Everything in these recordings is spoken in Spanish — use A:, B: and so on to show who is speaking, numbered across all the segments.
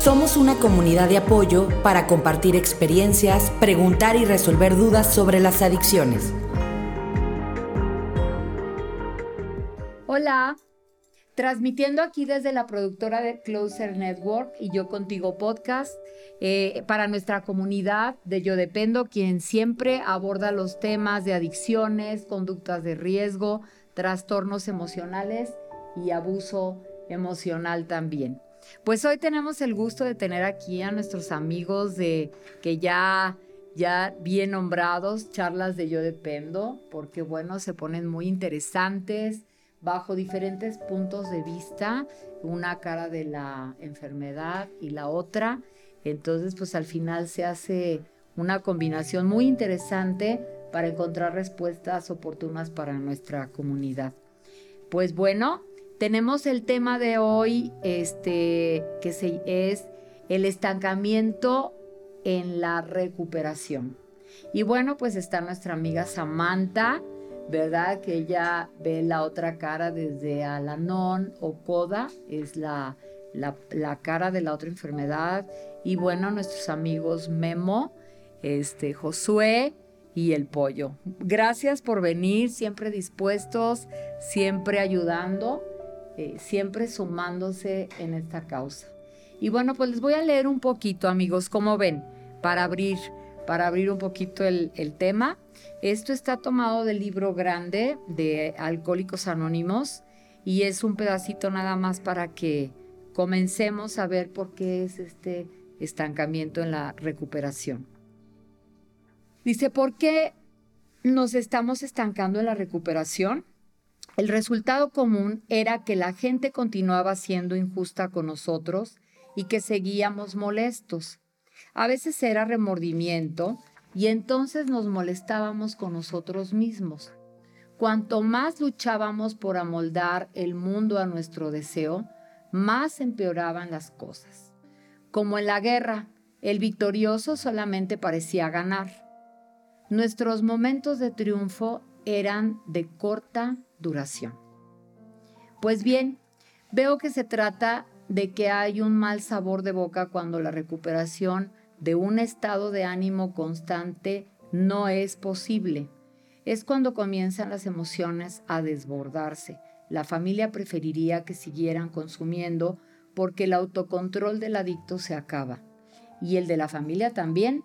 A: Somos una comunidad de apoyo para compartir experiencias, preguntar y resolver dudas sobre las adicciones.
B: Hola, transmitiendo aquí desde la productora de Closer Network y Yo Contigo Podcast eh, para nuestra comunidad de Yo Dependo, quien siempre aborda los temas de adicciones, conductas de riesgo, trastornos emocionales y abuso emocional también. Pues hoy tenemos el gusto de tener aquí a nuestros amigos de que ya ya bien nombrados, charlas de Yo Dependo, porque bueno, se ponen muy interesantes bajo diferentes puntos de vista, una cara de la enfermedad y la otra. Entonces, pues al final se hace una combinación muy interesante para encontrar respuestas oportunas para nuestra comunidad. Pues bueno, tenemos el tema de hoy, este, que es el estancamiento en la recuperación. Y bueno, pues está nuestra amiga Samantha, ¿verdad? Que ella ve la otra cara desde Alanon o Coda, es la, la, cara de la otra enfermedad. Y bueno, nuestros amigos Memo, este, Josué y el pollo. Gracias por venir, siempre dispuestos, siempre ayudando, eh, siempre sumándose en esta causa. Y bueno, pues les voy a leer un poquito, amigos, como ven, para abrir, para abrir un poquito el, el tema. Esto está tomado del libro grande de Alcohólicos Anónimos y es un pedacito nada más para que comencemos a ver por qué es este estancamiento en la recuperación. Dice, ¿por qué nos estamos estancando en la recuperación? El resultado común era que la gente continuaba siendo injusta con nosotros y que seguíamos molestos. A veces era remordimiento, y entonces nos molestábamos con nosotros mismos. Cuanto más luchábamos por amoldar el mundo a nuestro deseo, más empeoraban las cosas. Como en la guerra, el victorioso solamente parecía ganar. Nuestros momentos de triunfo eran de corta duración. Pues bien, veo que se trata de que hay un mal sabor de boca cuando la recuperación de un estado de ánimo constante no es posible. Es cuando comienzan las emociones a desbordarse. La familia preferiría que siguieran consumiendo porque el autocontrol del adicto se acaba. Y el de la familia también.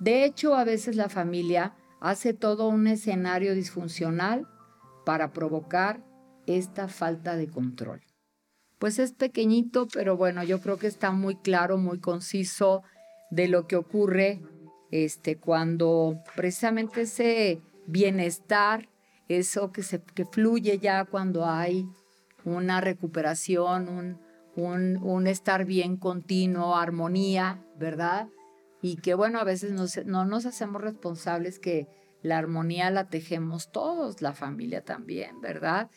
B: De hecho, a veces la familia hace todo un escenario disfuncional para provocar esta falta de control. Pues es pequeñito, pero bueno, yo creo que está muy claro, muy conciso de lo que ocurre este, cuando precisamente ese bienestar, eso que, se, que fluye ya cuando hay una recuperación, un, un, estar bien continuo, armonía, ¿verdad? Y que bueno, a veces no nos hacemos responsables que la armonía la tejemos todos, la familia también, ¿verdad?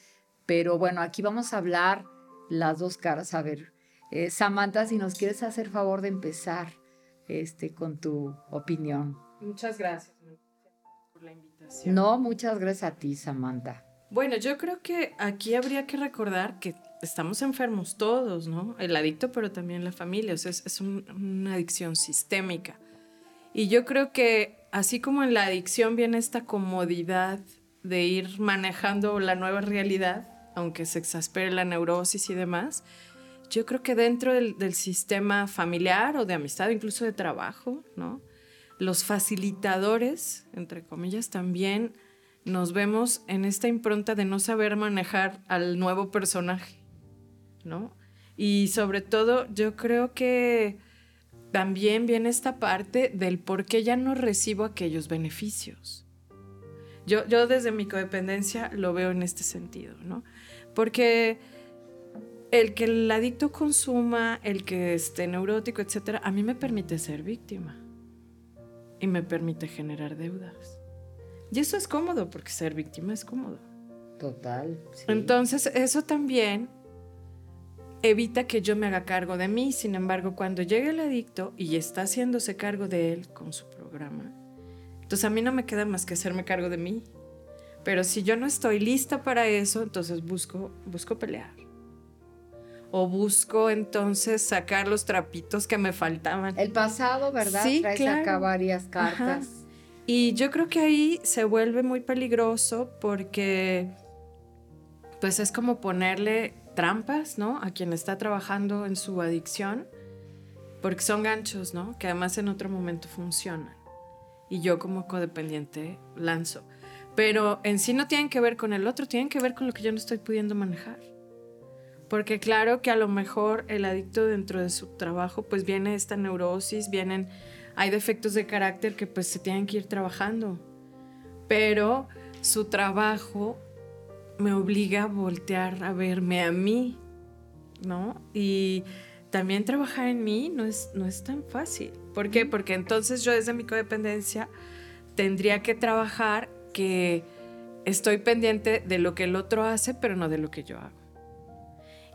B: Pero bueno, aquí vamos a hablar las dos caras. A ver, eh, Samantha, si nos quieres hacer favor de empezar este, con tu opinión.
C: Muchas gracias por la invitación.
B: No, muchas gracias a ti, Samantha.
C: Bueno, yo creo que aquí habría que recordar que estamos enfermos todos, ¿no? El adicto, pero también la familia. O sea, es, una adicción sistémica. Y yo creo que así como en la adicción viene esta comodidad de ir manejando la nueva realidad, aunque se exaspere la neurosis y demás, yo creo que dentro del, sistema familiar o de amistad, incluso de trabajo, ¿no? Los facilitadores, entre comillas, también nos vemos en esta impronta de no saber manejar al nuevo personaje, ¿no? Y sobre todo, yo creo que también viene esta parte del por qué ya no recibo aquellos beneficios. Yo, yo desde mi codependencia lo veo en este sentido, ¿no? Porque el que el adicto consuma, el que esté neurótico, etcétera, a mí me permite ser víctima y me permite generar deudas. Y eso es cómodo porque ser víctima es cómodo.
B: Total.
C: Entonces, eso también evita que yo me haga cargo de mí. Sin embargo, cuando llega el adicto y está haciéndose cargo de él con su programa, entonces a mí no me queda más que hacerme cargo de mí. Pero si yo no estoy lista para eso, entonces busco, busco pelear o busco entonces sacar los trapitos que me faltaban.
B: El pasado, ¿verdad?
C: Sí,
B: Traes
C: claro.
B: acá varias cartas.
C: Y yo creo que ahí se vuelve muy peligroso porque pues es como ponerle trampas, ¿no? A quien está trabajando en su adicción, porque son ganchos, ¿no? Que además en otro momento funcionan. Y yo como codependiente lanzo. Pero en sí no tienen que ver con el otro, tienen que ver con lo que yo no estoy pudiendo manejar. Porque claro que a lo mejor el adicto dentro de su trabajo pues viene esta neurosis, vienen, hay defectos de carácter que pues se tienen que ir trabajando. Pero su trabajo me obliga a voltear a verme a mí, ¿no? Y también trabajar en mí no es, no es tan fácil. ¿Por qué? Porque entonces yo desde mi codependencia tendría que trabajar que estoy pendiente de lo que el otro hace, pero no de lo que yo hago.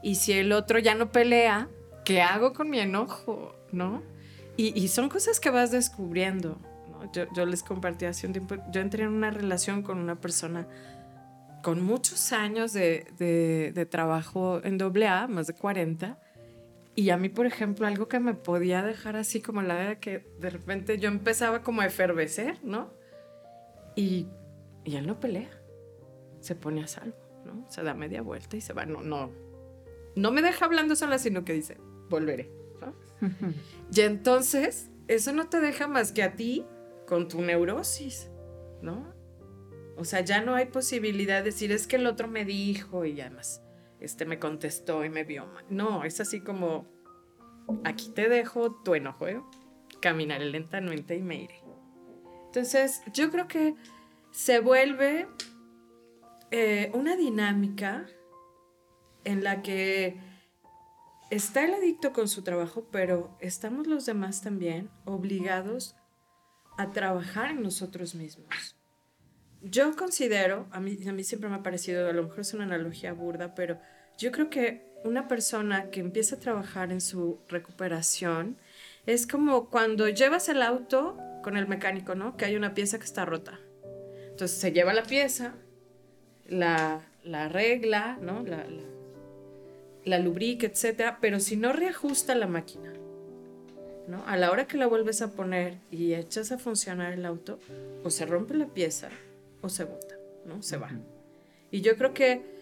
C: Y si el otro ya no pelea, ¿qué hago con mi enojo? ¿No? Y, y son cosas que vas descubriendo. ¿no? Yo, yo les compartí hace un tiempo, yo entré en una relación con una persona con muchos años de, de, de trabajo en AA, más de 40. Y a mí, por ejemplo, algo que me podía dejar así como la era que de repente yo empezaba como a efervecer, ¿no? Y, y él no pelea, se pone a salvo, ¿no? Se da media vuelta y se va, no, no, no me deja hablando sola, sino que dice, volveré, ¿no? y entonces, eso no te deja más que a ti con tu neurosis, ¿no? O sea, ya no hay posibilidad de decir, es que el otro me dijo y además, este me contestó y me vio. No, es así como, aquí te dejo tu enojo, ¿eh? caminaré lentamente y me iré. Entonces, yo creo que se vuelve eh, una dinámica en la que está el adicto con su trabajo, pero estamos los demás también obligados a trabajar en nosotros mismos. Yo considero, a mí, a mí siempre me ha parecido, a lo mejor es una analogía burda, pero yo creo que una persona que empieza a trabajar en su recuperación es como cuando llevas el auto con el mecánico, ¿no? Que hay una pieza que está rota. Entonces se lleva la pieza, la, la arregla, ¿no? La, la, la lubrica, etcétera, pero si no reajusta la máquina, ¿no? A la hora que la vuelves a poner y echas a funcionar el auto, o se rompe la pieza o se bota, ¿no? Se va. Y yo creo que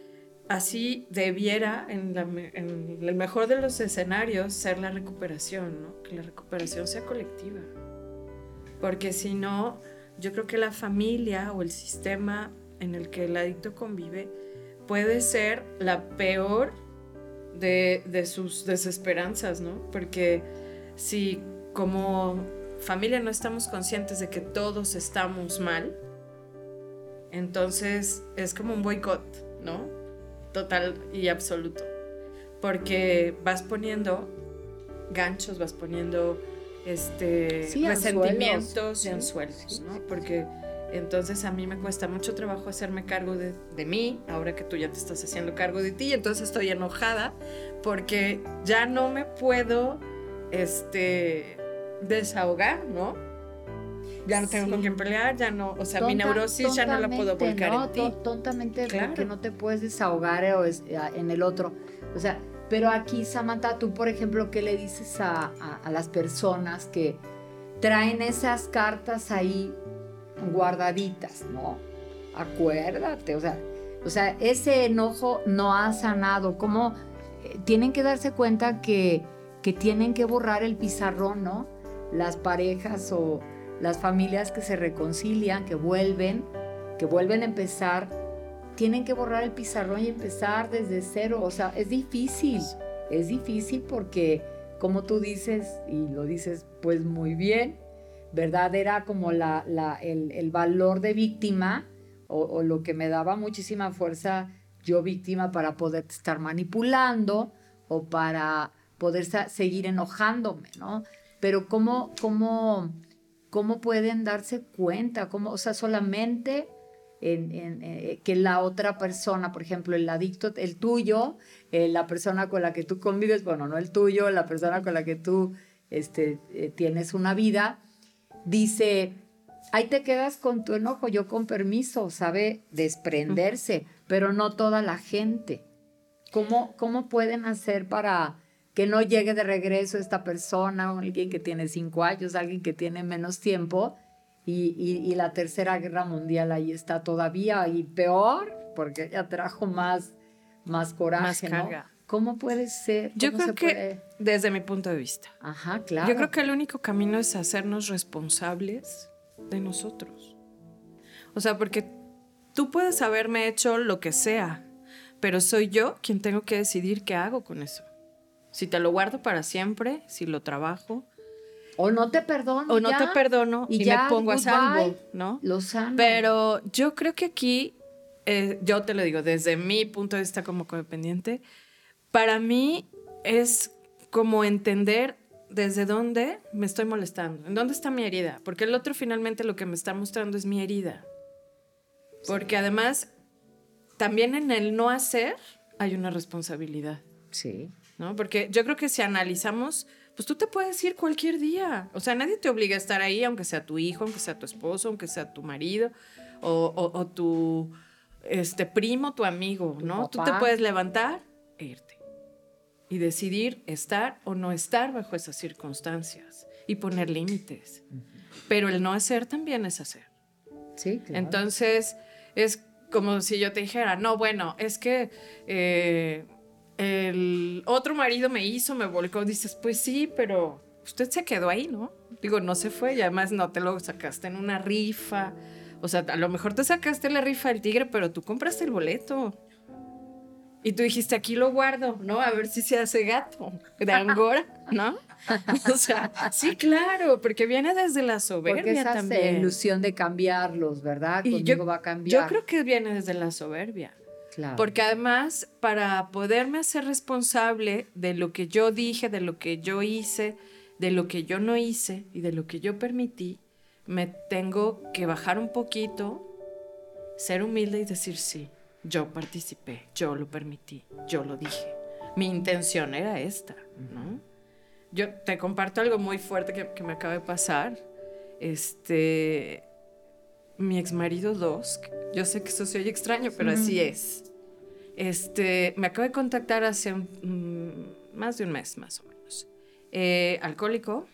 C: así debiera, en, la, en, el mejor de los escenarios, ser la recuperación, ¿no? Que la recuperación sea colectiva. Porque si no, yo creo que la familia o el sistema en el que el adicto convive puede ser la peor de, de sus desesperanzas, ¿no? Porque si como familia no estamos conscientes de que todos estamos mal, entonces es como un boicot, ¿no? Total y absoluto. Porque vas poniendo ganchos, vas poniendo este,
B: Sí,
C: resentimientos y anzuelos,
B: sí,
C: ¿no? Porque entonces a mí me cuesta mucho trabajo hacerme cargo de, de mí, ahora que tú ya te estás haciendo cargo de ti, entonces estoy enojada porque ya no me puedo este, desahogar, ¿no? Ya no tengo
B: Sí.
C: con quién pelear, ya no, o sea, mi neurosis ya no la puedo volcar
B: ¿no?
C: en ti.
B: To- Tontamente
C: Claro.
B: porque no te puedes desahogar o es- a- en el otro. O sea, pero aquí, Samantha, tú, por ejemplo, ¿qué le dices a, a- a las personas que traen esas cartas ahí guardaditas, ¿no? Acuérdate, o sea, o sea, ese enojo no ha sanado. ¿Cómo eh, tienen que darse cuenta que, que tienen que borrar el pizarrón, ¿no? Las parejas o las familias que se reconcilian, que vuelven, que vuelven a empezar, tienen que borrar el pizarrón y empezar desde cero. O sea, es difícil, es difícil porque, como tú dices, y lo dices pues muy bien, ¿verdad? Era como la, el, valor de víctima o, o lo que me daba muchísima fuerza yo víctima para poder estar manipulando o para poder seguir enojándome, ¿no? Pero cómo, cómo, cómo pueden darse cuenta, cómo, o sea, solamente en, en, eh, que la otra persona, por ejemplo, el adicto, el tuyo, eh, la persona con la que tú convives, bueno, no el tuyo, la persona con la que tú este, eh, tienes una vida, dice, ahí te quedas con tu enojo, yo con permiso, sabe desprenderse, pero no toda la gente. ¿Cómo, ¿Cómo pueden hacer para que no llegue de regreso esta persona, alguien que tiene cinco años, alguien que tiene menos tiempo, y, y, la tercera guerra mundial ahí está todavía y peor, porque ya trajo más, más coraje, más carga. ¿Cómo puede ser?
C: Yo creo que desde mi punto de vista.
B: Ajá, claro.
C: Yo creo que el único camino es hacernos responsables de nosotros. O sea, porque tú puedes haberme hecho lo que sea, pero soy yo quien tengo que decidir qué hago con eso. Si te lo guardo para siempre, si lo trabajo.
B: O no te perdono.
C: O no te perdono y, me pongo a salvo, ¿no?
B: Lo sano.
C: Pero yo creo que aquí, eh, yo te lo digo, desde mi punto de vista como codependiente, para mí es como entender desde dónde me estoy molestando, en dónde está mi herida, porque el otro finalmente lo que me está mostrando es mi herida. Porque además, también en el no hacer hay una responsabilidad.
B: Sí.
C: ¿No? Porque yo creo que si analizamos, pues tú te puedes ir cualquier día. O sea, nadie te obliga a estar ahí, aunque sea tu hijo, aunque sea tu esposo, aunque sea tu marido o, tu este, primo, tu amigo, ¿no? Tú te puedes levantar e irte y decidir estar o no estar bajo esas circunstancias y poner límites. Pero el no hacer también es hacer.
B: Sí, claro.
C: Entonces, es como si yo te dijera, no, bueno, es que eh, el otro marido me hizo, me volcó, dices, pues sí, pero usted se quedó ahí, ¿no? Digo, no se fue y además no te lo sacaste en una rifa. O sea, a lo mejor te sacaste la rifa del tigre, pero tú compraste el boleto. Y tú dijiste, aquí lo guardo, ¿no? A ver si se hace gato de Angora, ¿no? O sea, sí, claro, porque viene desde la soberbia porque esa también.
B: ilusión de cambiarlos, ¿verdad? Y Conmigo va a cambiar.
C: Yo creo que viene desde la soberbia. Claro. Porque además, para poderme hacer responsable de lo que yo dije, de lo que yo hice, de lo que yo no hice y de lo que yo permití, me tengo que bajar un poquito, ser humilde y decir sí yo participé, yo lo permití, yo lo dije. Mi intención era esta, ¿no? Yo te comparto algo muy fuerte que, me acaba de pasar. Este, mi ex marido dos, yo sé que eso se oye extraño, pero así es. Este, me acaba de contactar hace más de un mes, más o menos. Eh, alcohólico,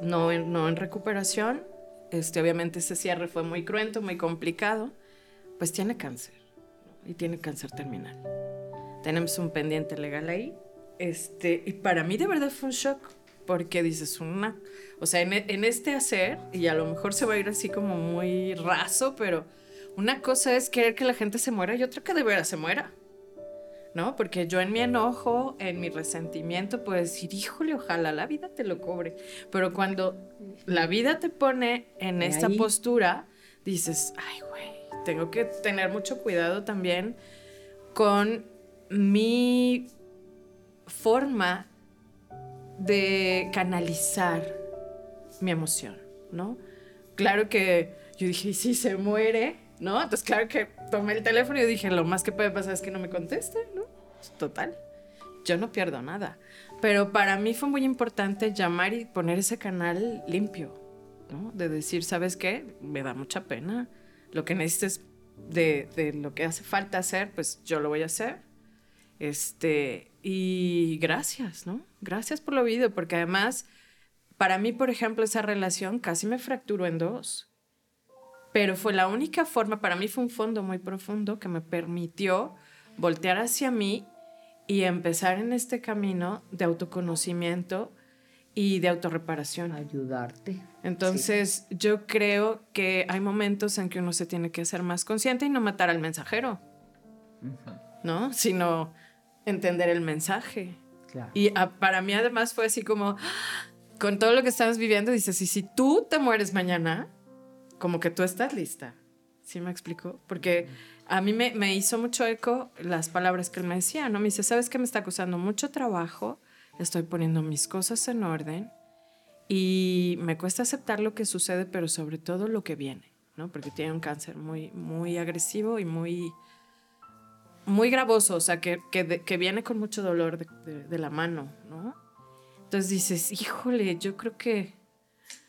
C: no, no en recuperación. Este, obviamente ese cierre fue muy cruento, muy complicado. Pues tiene cáncer y tiene cáncer terminal. Tenemos un pendiente legal ahí. Este, y para mí de verdad fue un shock, porque dices una, o sea, en, en este hacer, y a lo mejor se va a ir así como muy raso, pero una cosa es querer que la gente se muera y otra que de verdad se muera. ¿no? Porque yo en mi enojo, en mi resentimiento, puedo decir, híjole, ojalá la vida te lo cobre. Pero cuando la vida te pone en esta postura, dices, ay, güey, tengo que tener mucho cuidado también con mi forma de canalizar mi emoción, ¿no? Claro que yo dije, ¿y si se muere? ¿No? Entonces, claro que tomé el teléfono y dije, lo más que puede pasar es que no me conteste, ¿no? Total. Yo no pierdo nada. Pero para mí fue muy importante llamar y poner ese canal limpio, ¿no? De decir, ¿sabes qué? Me da mucha pena lo que necesites de, de, lo que hace falta hacer, pues yo lo voy a hacer. Este, y gracias, ¿no? Gracias por lo vivido, porque además, para mí, por ejemplo, esa relación casi me fracturó en dos. Pero fue la única forma, para mí fue un fondo muy profundo que me permitió voltear hacia mí y empezar en este camino de autoconocimiento y de autorreparación.
B: Ayudarte.
C: Entonces, yo creo que hay momentos en que uno se tiene que hacer más consciente y no matar al mensajero, ¿no? Sino entender el mensaje. Y para mí además fue así como, con todo lo que estamos viviendo, dices, y si tú te mueres mañana, como que tú estás lista. ¿Sí me explico? Porque a mí me, me hizo mucho eco las palabras que él me decía, ¿no? Me dice, ¿sabes qué me está costando mucho trabajo? estoy poniendo mis cosas en orden y me cuesta aceptar lo que sucede, pero sobre todo lo que viene, ¿no? Porque tiene un cáncer muy, muy agresivo y muy, muy gravoso, o sea, que, que, viene con mucho dolor de, de, la mano, ¿no? Entonces dices, híjole, yo creo que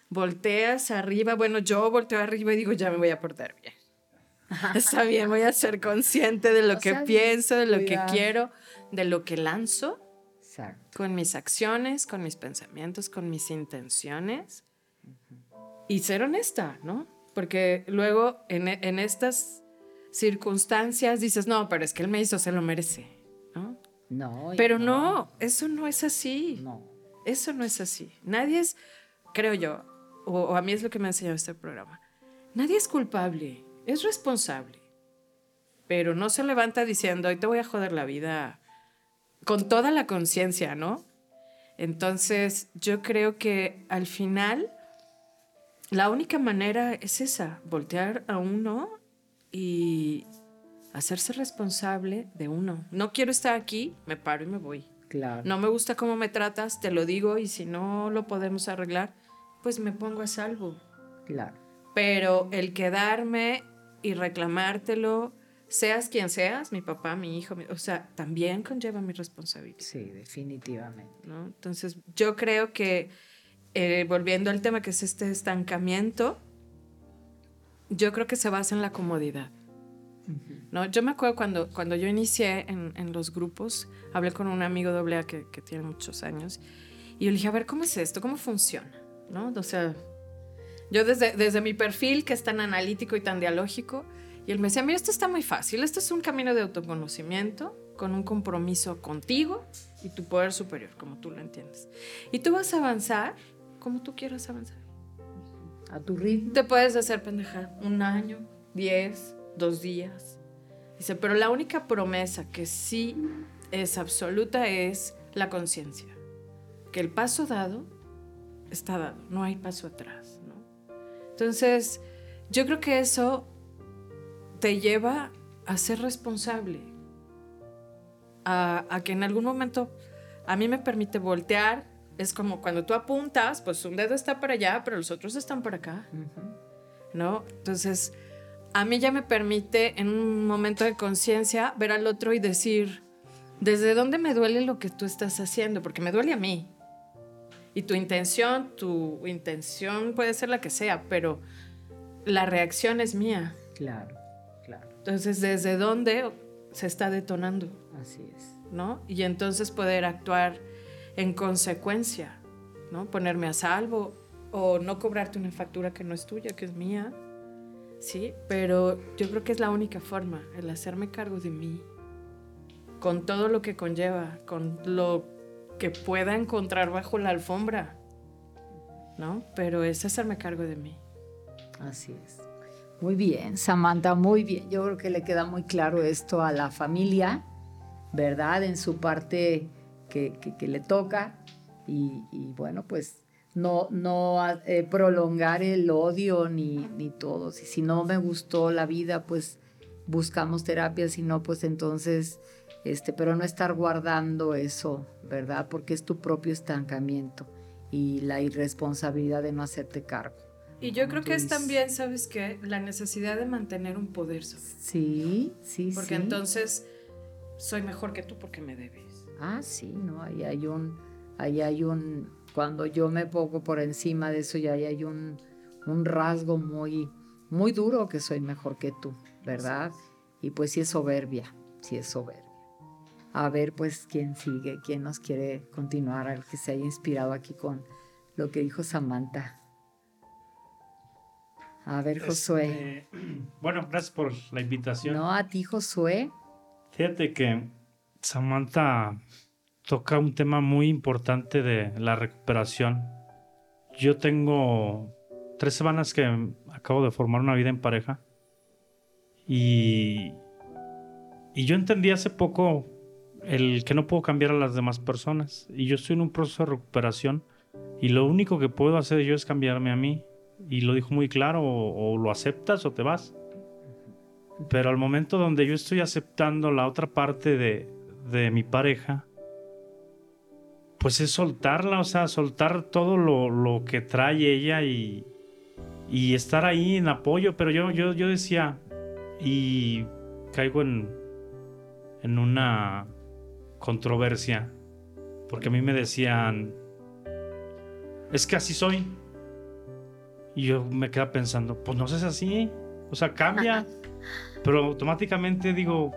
C: volteas arriba, bueno, yo volteo arriba y digo, ya me voy a portar bien, Está bien, voy a ser consciente de lo que pienso, de lo que quiero, de lo que lanzo. Con mis acciones, con mis pensamientos, con mis intenciones. Y ser honesta, ¿no? Porque luego en, en, estas circunstancias dices, no, pero es que él me hizo, se lo merece, ¿no?
B: No.
C: Pero no. eso no es así. No. Eso no es así. Nadie es, creo yo, o, a mí es lo que me ha enseñado este programa, nadie es culpable, es responsable. Pero no se levanta diciendo, hoy te voy a joder la vida con toda la conciencia, ¿no? Entonces, yo creo que al final la única manera es esa, voltear a uno y hacerse responsable de uno. No quiero estar aquí, me paro y me voy.
B: Claro.
C: No me gusta cómo me tratas, te lo digo y si no lo podemos arreglar, pues me pongo a salvo.
B: Claro.
C: Pero el quedarme y reclamártelo, seas quien seas, mi papá, mi hijo, o sea, también conlleva mi responsabilidad.
B: Sí, definitivamente.
C: ¿no? Entonces, yo creo que, eh, volviendo al tema que es este estancamiento, yo creo que se basa en la comodidad. ¿no? Yo me acuerdo cuando, cuando yo inicié en, en los grupos, hablé con un amigo doble A que, que, tiene muchos años, y yo le dije, a ver, ¿cómo es esto? ¿Cómo funciona? ¿No? O sea, yo desde, desde mi perfil, que es tan analítico y tan dialógico, y él me decía, mira, esto está muy fácil, esto es un camino de autoconocimiento con un compromiso contigo y tu poder superior, como tú lo entiendes. Y tú vas a avanzar como tú quieras avanzar.
B: A tu ritmo.
C: Te puedes hacer pendeja un año, diez, dos días. Dice, pero la única promesa que sí es absoluta es la conciencia. Que el paso dado está dado, no hay paso atrás. ¿no? Entonces, yo creo que eso te lleva a ser responsable, a, que en algún momento a mí me permite voltear. Es como cuando tú apuntas, pues un dedo está para allá, pero los otros están por acá. ¿No? Entonces, a mí ya me permite en un momento de conciencia ver al otro y decir, ¿desde dónde me duele lo que tú estás haciendo? Porque me duele a mí. Y tu intención, tu intención puede ser la que sea, pero la reacción es mía.
B: Claro, claro.
C: Entonces, ¿desde dónde se está detonando?
B: Así es.
C: ¿No? Y entonces poder actuar en consecuencia, ¿no? Ponerme a salvo o no cobrarte una factura que no es tuya, que es mía. Sí, pero yo creo que es la única forma, el hacerme cargo de mí, con todo lo que conlleva, con lo que pueda encontrar bajo la alfombra, ¿no? Pero es hacerme cargo de mí.
B: Así es. Muy bien, Samantha, muy bien. Yo creo que le queda muy claro esto a la familia, ¿verdad? En su parte que, le toca. Y, bueno, pues no, no eh, prolongar el odio ni, ni todo. Si, si no me gustó la vida, pues buscamos terapia, si no, pues entonces este, pero no estar guardando eso, ¿verdad? Porque es tu propio estancamiento y la irresponsabilidad de no hacerte cargo.
C: Y yo creo que es también, ¿sabes qué? La necesidad de mantener un poder sobre
B: Sí, sí,
C: Porque entonces soy mejor que tú porque me debes.
B: Ah, sí, no, ahí hay un, ahí hay un, cuando yo me pongo por encima de eso, ya ahí hay un, un rasgo muy, muy duro que soy mejor que tú, ¿verdad? Y pues sí es soberbia, sí es soberbia a ver pues quién sigue, quién nos quiere continuar, al que se haya inspirado aquí con lo que dijo Samantha. A ver, Josué.
D: Este, bueno, gracias por la invitación.
B: No, a ti, Josué.
D: Fíjate que Samantha toca un tema muy importante de la recuperación. Yo tengo tres semanas que acabo de formar una vida en pareja y, y yo entendí hace poco el que no puedo cambiar a las demás personas. Y yo estoy en un proceso de recuperación y lo único que puedo hacer yo es cambiarme a mí. Y lo dijo muy claro, o, lo aceptas o te vas. Pero al momento donde yo estoy aceptando la otra parte de, de mi pareja, pues es soltarla, o sea, soltar todo lo, lo que trae ella y, y, estar ahí en apoyo. Pero yo, yo, yo decía, y caigo en, en una controversia, porque a mí me decían, es que así soy. Y yo me quedaba pensando, pues no seas así, O sea, cambia. pero automáticamente digo,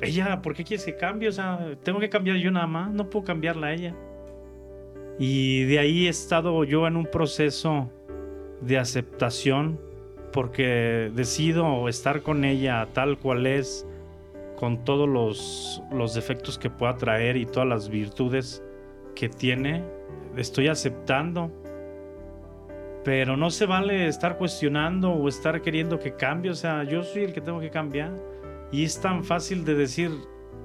D: ella, ¿por qué quieres que cambie? O sea, tengo que cambiar yo nada más, no puedo cambiarla a ella. Y de ahí he estado yo en un proceso de aceptación porque decido estar con ella tal cual es, con todos los, los defectos que pueda traer y todas las virtudes que tiene. Estoy aceptando. Pero no se vale estar cuestionando o estar queriendo que cambie. O sea, yo soy el que tengo que cambiar. Y es tan fácil de decir,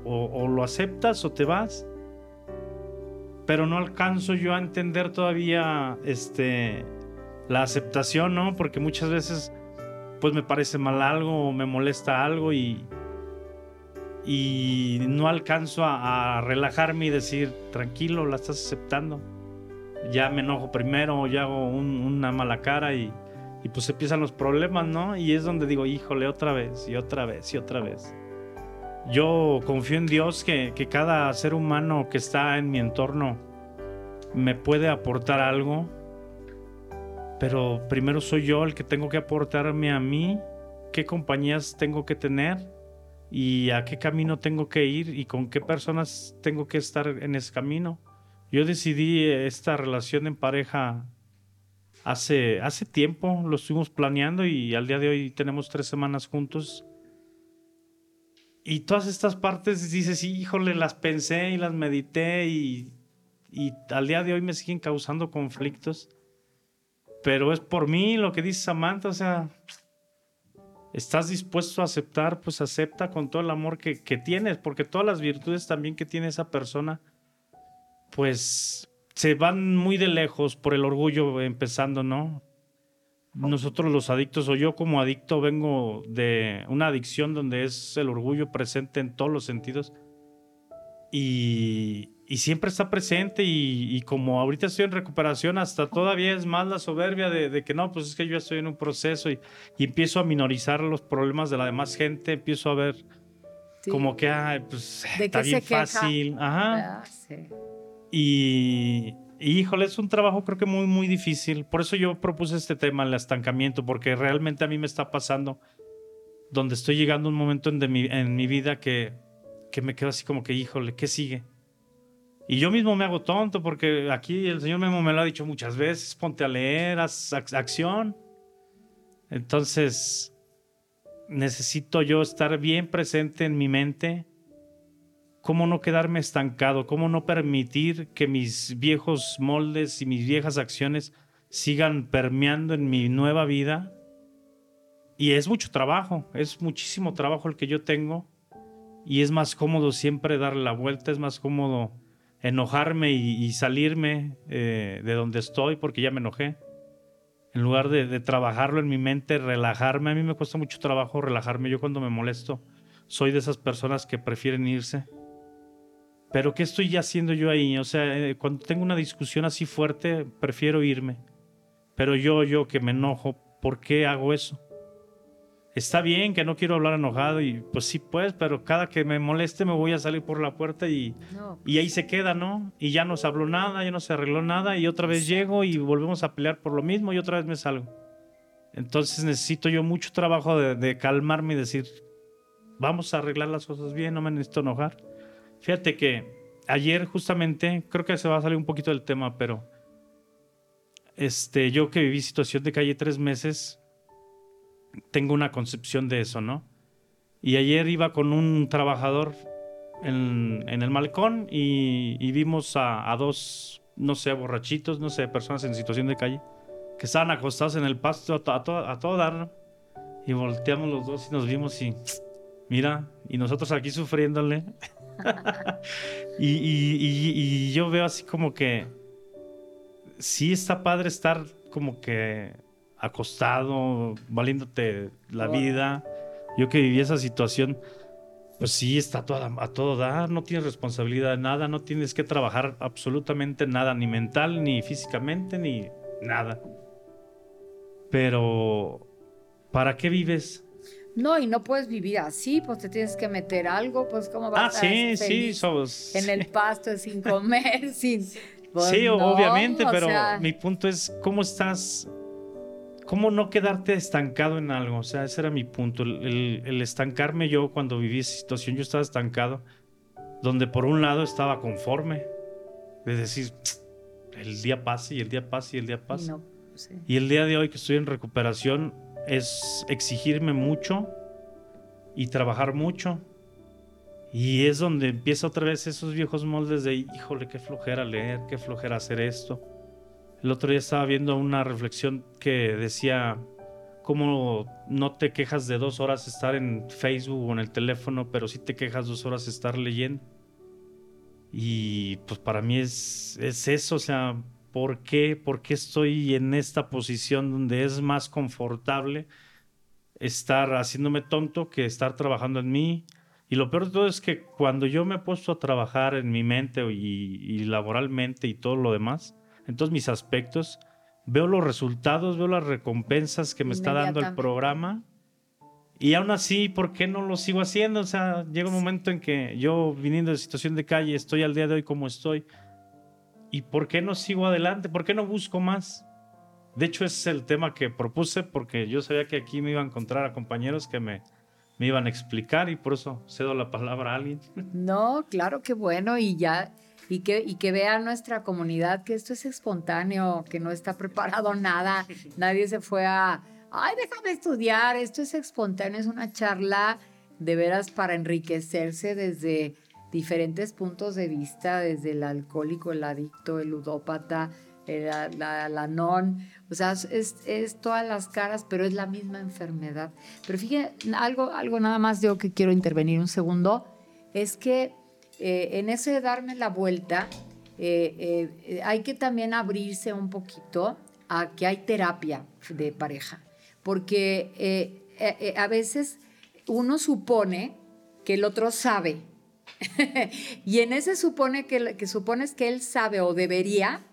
D: o, lo aceptas o te vas. Pero no alcanzo yo a entender todavía este, la aceptación, ¿no? Porque muchas veces pues me parece mal algo o me molesta algo y, y no alcanzo a, relajarme y decir, tranquilo, la estás aceptando. Ya me enojo primero, ya hago una mala cara y, y pues empiezan los problemas, ¿no? Y es donde digo, híjole, otra vez, y otra vez, y otra vez. Yo confío en Dios que, que cada ser humano que está en mi entorno me puede aportar algo, pero primero soy yo el que tengo que aportarme a mí, qué compañías tengo que tener y a qué camino tengo que ir y con qué personas tengo que estar en ese camino. Yo decidí esta relación en pareja hace, hace tiempo, lo estuvimos planeando y al día de hoy tenemos tres semanas juntos. Y todas estas partes dices, híjole, las pensé y las medité y, y al día de hoy me siguen causando conflictos. Pero es por mí lo que dice Samantha, o sea, estás dispuesto a aceptar, pues acepta con todo el amor que, que tienes, porque todas las virtudes también que tiene esa persona, pues se van muy de lejos por el orgullo empezando, ¿no? Nosotros los adictos, o yo como adicto, vengo de una adicción donde es el orgullo presente en todos los sentidos. Y, siempre está presente y, como ahorita estoy en recuperación, hasta todavía es más la soberbia de, que no, pues es que yo estoy en un proceso y, empiezo a minorizar los problemas de la demás gente, empiezo a ver como que, ay, pues está bien fácil. Ajá. Ah, sí. Y, híjole, es un trabajo creo que muy, muy difícil. Por eso yo propuse este tema, el estancamiento, porque realmente a mí me está pasando donde estoy llegando un momento en, mi, en mi vida que, que me quedo así como que, híjole, ¿qué sigue? Y yo mismo me hago tonto porque aquí el señor Memo me lo ha dicho muchas veces, ponte a leer, haz acción. Entonces, necesito yo estar bien presente en mi mente ¿Cómo no quedarme estancado? ¿Cómo no permitir que mis viejos moldes y mis viejas acciones sigan permeando en mi nueva vida? Y es mucho trabajo, es muchísimo trabajo el que yo tengo. Y es más cómodo siempre darle la vuelta, es más cómodo enojarme y, salirme eh, de donde estoy porque ya me enojé. En lugar de, de trabajarlo en mi mente, relajarme. A mí me cuesta mucho trabajo relajarme. Yo cuando me molesto soy de esas personas que prefieren irse pero ¿qué estoy haciendo yo ahí? O sea, eh, cuando tengo una discusión así fuerte, prefiero irme. Pero yo, yo que me enojo, ¿por qué hago eso? Está bien que no quiero hablar enojado y pues sí pues, pero cada que me moleste me voy a salir por la puerta y, y ahí se queda, ¿no? Y ya no se habló nada, ya no se arregló nada y otra vez llego y volvemos a pelear por lo mismo y otra vez me salgo. Entonces necesito yo mucho trabajo de, de calmarme y decir, vamos a arreglar las cosas bien, no me necesito enojar. Fíjate que ayer justamente, creo que se va a salir un poquito del tema, pero este, yo que viví situación de calle tres meses, tengo una concepción de eso, ¿no? Y ayer iba con un trabajador en, el malecón y, vimos a, dos, no sé, borrachitos, no sé, personas en situación de calle, que estaban acostados en el pasto a, a todo dar. Y volteamos los dos y nos vimos y, mira, y nosotros aquí sufriéndole. y, yo veo así como que sí está padre estar como que acostado, valiéndote la vida. Yo que viví esa situación, pues sí está a todo dar, no tienes responsabilidad de nada, no tienes que trabajar absolutamente nada, ni mental, ni físicamente, ni nada. Pero, ¿para qué vives?
B: No, y no puedes vivir así, pues te tienes que meter algo, pues cómo vas
D: ah, a sí, sí, somos...
B: en el pasto sin comer, sin...
D: Pues sí, obviamente, pero mi punto es cómo estás, ¿cómo no quedarte estancado en algo? O sea, ese era mi punto, el, el estancarme yo cuando viví esa situación, yo estaba estancado, donde por un lado estaba conforme, de decir, el día pasa y el día pasa y el día pasa.
B: No, sí.
D: Y el día de hoy que estoy en recuperación es exigirme mucho y trabajar mucho. Y es donde empieza otra vez esos viejos moldes de, híjole, qué flojera leer, qué flojera hacer esto. El otro día estaba viendo una reflexión que decía, cómo no te quejas de dos horas estar en Facebook o en el teléfono, pero sí te quejas dos horas estar leyendo. Y pues para mí es, es eso, o sea, ¿por qué? ¿Por qué estoy en esta posición donde es más confortable estar haciéndome tonto que estar trabajando en mí? Y lo peor de todo es que cuando yo me he puesto a trabajar en mi mente y, y laboralmente y todo lo demás, en todos mis aspectos, veo los resultados, veo las recompensas que me está dando el programa. Y aún así, ¿por qué no lo sigo haciendo? O sea, llega un momento en que yo, viniendo de situación de calle, estoy al día de hoy como estoy. ¿Y por qué no sigo adelante? ¿Por qué no busco más? De hecho, ese es el tema que propuse porque yo sabía que aquí me iba a encontrar a compañeros que me, me iban a explicar y por eso cedo la palabra a alguien.
B: No, claro que bueno y ya y que y que vea nuestra comunidad que esto es espontáneo, que no está preparado nada, nadie se fue a, ay, déjame estudiar, esto es espontáneo, es una charla de veras para enriquecerse desde diferentes puntos de vista, desde el alcohólico, el adicto, el ludópata, el- la, la, non, o sea, es, es todas las caras, pero es la misma enfermedad. Pero fíjense, algo, algo nada más yo que quiero intervenir un segundo, es que eh, en eso de darme la vuelta, eh, eh, eh, hay que también abrirse un poquito a que hay terapia de pareja, porque eh, eh, a veces uno supone que el otro sabe, y en ese supone que, supones que él sabe o debería,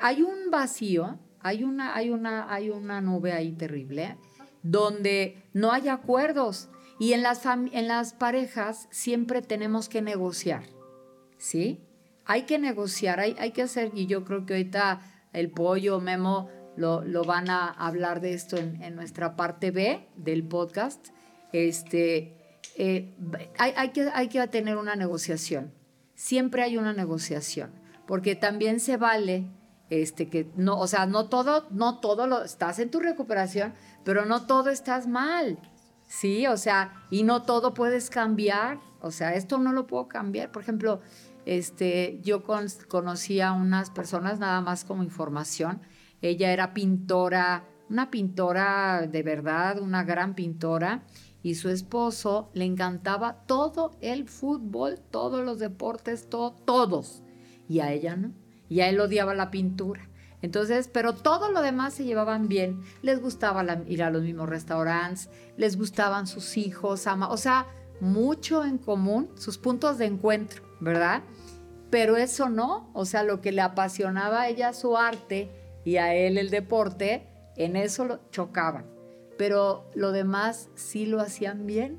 B: hay un vacío, hay una, hay, una, hay una nube ahí terrible, donde no hay acuerdos. Y en las, en las parejas siempre tenemos que negociar, ¿sí? Hay que negociar, hay, hay que hacer, y yo creo que ahorita el pollo, Memo, lo, lo van a hablar de esto en, en nuestra parte B del podcast. Este, eh, hay, hay que, hay que tener una negociación. Siempre hay una negociación, porque también se vale este que no, o sea, no todo, no todo lo estás en tu recuperación, pero no todo estás mal. Sí, o sea, y no todo puedes cambiar. O sea, esto no lo puedo cambiar. Por ejemplo, este, yo con- conocí a unas personas nada más como información. Ella era pintora, una pintora de verdad, una gran pintora, y su esposo le encantaba todo el fútbol, todos los deportes, to- todos. Y a ella no. Y a él odiaba la pintura. Entonces, pero todo lo demás se llevaban bien. Les gustaba ir a los mismos restaurantes, les gustaban sus hijos, o sea, mucho en común, sus puntos de encuentro, ¿verdad? Pero eso no, o sea, lo que le apasionaba a ella su arte y a él el deporte, en eso lo chocaban. Pero lo demás sí lo hacían bien,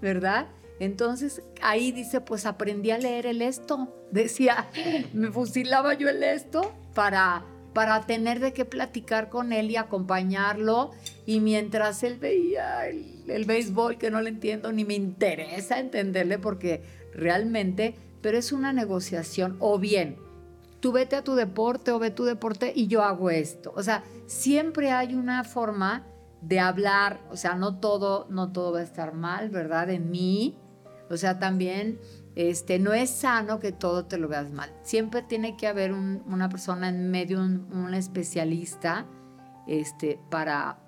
B: ¿verdad? Entonces ahí dice, pues aprendí a leer el esto. Decía, me fusilaba yo el esto para, para tener de qué platicar con él y acompañarlo. Y mientras él veía el, el béisbol, que no le entiendo, ni me interesa entenderle porque realmente, pero es una negociación. O bien, tú vete a tu deporte o ve tu deporte y yo hago esto. O sea, siempre hay una forma de hablar, o sea, no todo, no todo va a estar mal, ¿verdad? En mí, o sea, también este, no es sano que todo te lo veas mal. Siempre tiene que haber un- una persona en medio, un, un especialista, este, para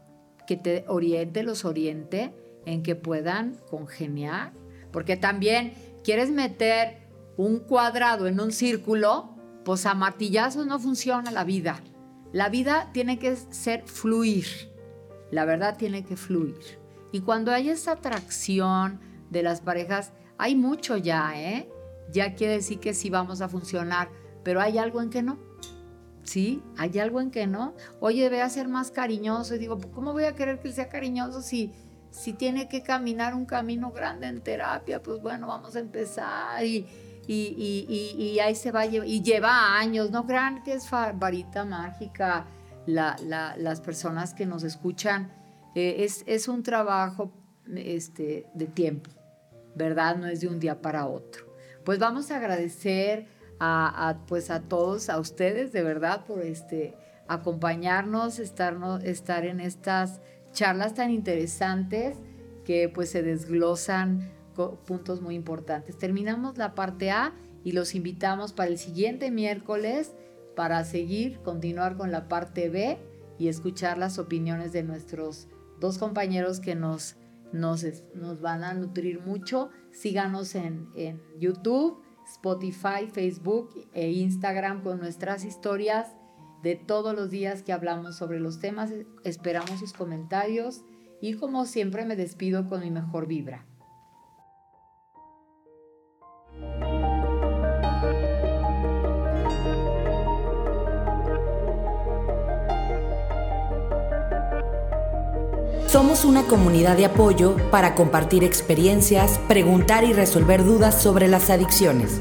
B: que te oriente, los oriente en que puedan congeniar. Porque también quieres meter un cuadrado en un círculo, pues a martillazos no funciona la vida. La vida tiene que ser fluir. La verdad tiene que fluir. Y cuando hay esa atracción de las parejas, hay mucho ya, ¿eh? Ya quiere decir que sí vamos a funcionar, pero hay algo en que no. Sí, hay algo en que no. Oye, ve a ser más cariñoso. Y digo, ¿cómo voy a querer que él sea cariñoso si, si tiene que caminar un camino grande en terapia? Pues bueno, vamos a empezar. Y, y, y, y, ahí se va, a lle- y lleva años. No crean que es varita mágica. Las personas que nos escuchan, eh, es, es, un trabajo este, de tiempo, ¿verdad? No es de un día para otro. Pues vamos a agradecer a, pues a todos, a ustedes, de verdad, por este, acompañarnos, estarnos, estar en estas charlas tan interesantes que pues se desglosan puntos muy importantes. Terminamos la parte A y los invitamos para el siguiente miércoles para seguir, continuar con la parte B y escuchar las opiniones de nuestros dos compañeros que nos, nos, van a nutrir mucho. Síganos en, en YouTube, Spotify, Facebook e Instagram con nuestras historias de todos los días que hablamos sobre los temas. Esperamos sus comentarios y como siempre me despido con mi mejor vibra.
A: Somos una comunidad de apoyo para compartir experiencias, preguntar y resolver dudas sobre las adicciones.